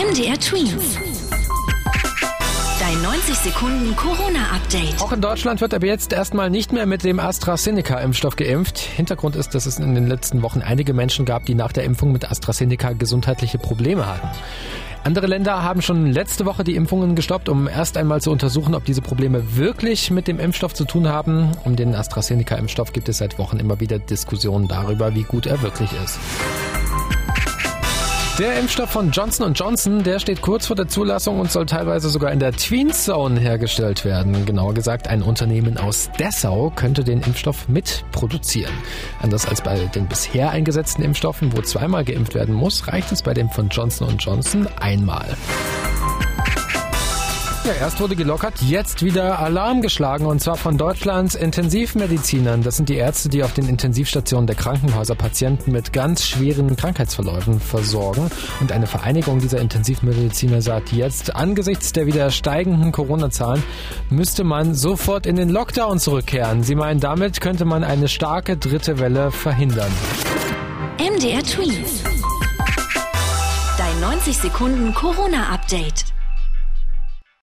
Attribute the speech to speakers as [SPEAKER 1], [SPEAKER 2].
[SPEAKER 1] MDR Twins. Dein 90 Sekunden Corona-Update.
[SPEAKER 2] Auch in Deutschland wird aber jetzt erstmal nicht mehr mit dem AstraZeneca-Impfstoff geimpft. Hintergrund ist, dass es in den letzten Wochen einige Menschen gab, die nach der Impfung mit AstraZeneca gesundheitliche Probleme hatten. Andere Länder haben schon letzte Woche die Impfungen gestoppt, um erst einmal zu untersuchen, ob diese Probleme wirklich mit dem Impfstoff zu tun haben. Um den AstraZeneca-Impfstoff gibt es seit Wochen immer wieder Diskussionen darüber, wie gut er wirklich ist. Der Impfstoff von Johnson Johnson, der steht kurz vor der Zulassung und soll teilweise sogar in der Tween Zone hergestellt werden. Genauer gesagt, ein Unternehmen aus Dessau könnte den Impfstoff mitproduzieren. Anders als bei den bisher eingesetzten Impfstoffen, wo zweimal geimpft werden muss, reicht es bei dem von Johnson Johnson einmal. Ja, erst wurde gelockert, jetzt wieder Alarm geschlagen und zwar von Deutschlands Intensivmedizinern. Das sind die Ärzte, die auf den Intensivstationen der Krankenhäuser Patienten mit ganz schweren Krankheitsverläufen versorgen. Und eine Vereinigung dieser Intensivmediziner sagt jetzt, angesichts der wieder steigenden Corona-Zahlen müsste man sofort in den Lockdown zurückkehren. Sie meinen, damit könnte man eine starke dritte Welle verhindern.
[SPEAKER 1] MDR Twins. Dein 90 Sekunden Corona-Update.